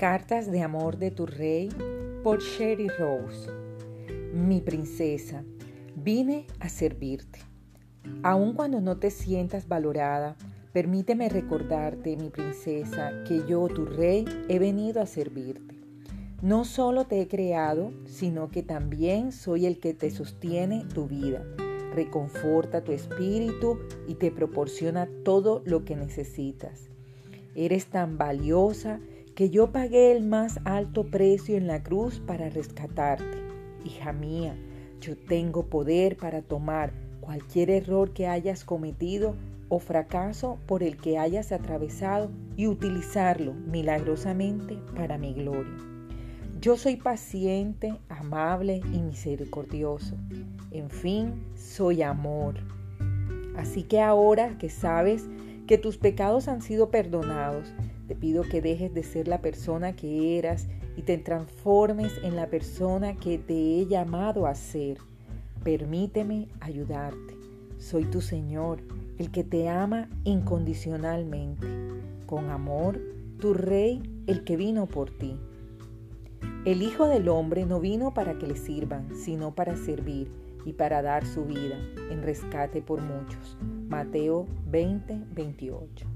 Cartas de amor de tu rey por Sherry Rose. Mi princesa, vine a servirte. Aun cuando no te sientas valorada, permíteme recordarte, mi princesa, que yo, tu rey, he venido a servirte. No solo te he creado, sino que también soy el que te sostiene tu vida, reconforta tu espíritu y te proporciona todo lo que necesitas. Eres tan valiosa que yo pagué el más alto precio en la cruz para rescatarte. Hija mía, yo tengo poder para tomar cualquier error que hayas cometido o fracaso por el que hayas atravesado y utilizarlo milagrosamente para mi gloria. Yo soy paciente, amable y misericordioso. En fin, soy amor. Así que ahora que sabes que tus pecados han sido perdonados, te pido que dejes de ser la persona que eras y te transformes en la persona que te he llamado a ser. Permíteme ayudarte. Soy tu Señor, el que te ama incondicionalmente. Con amor, tu Rey, el que vino por ti. El Hijo del Hombre no vino para que le sirvan, sino para servir y para dar su vida en rescate por muchos. Mateo 20, 28.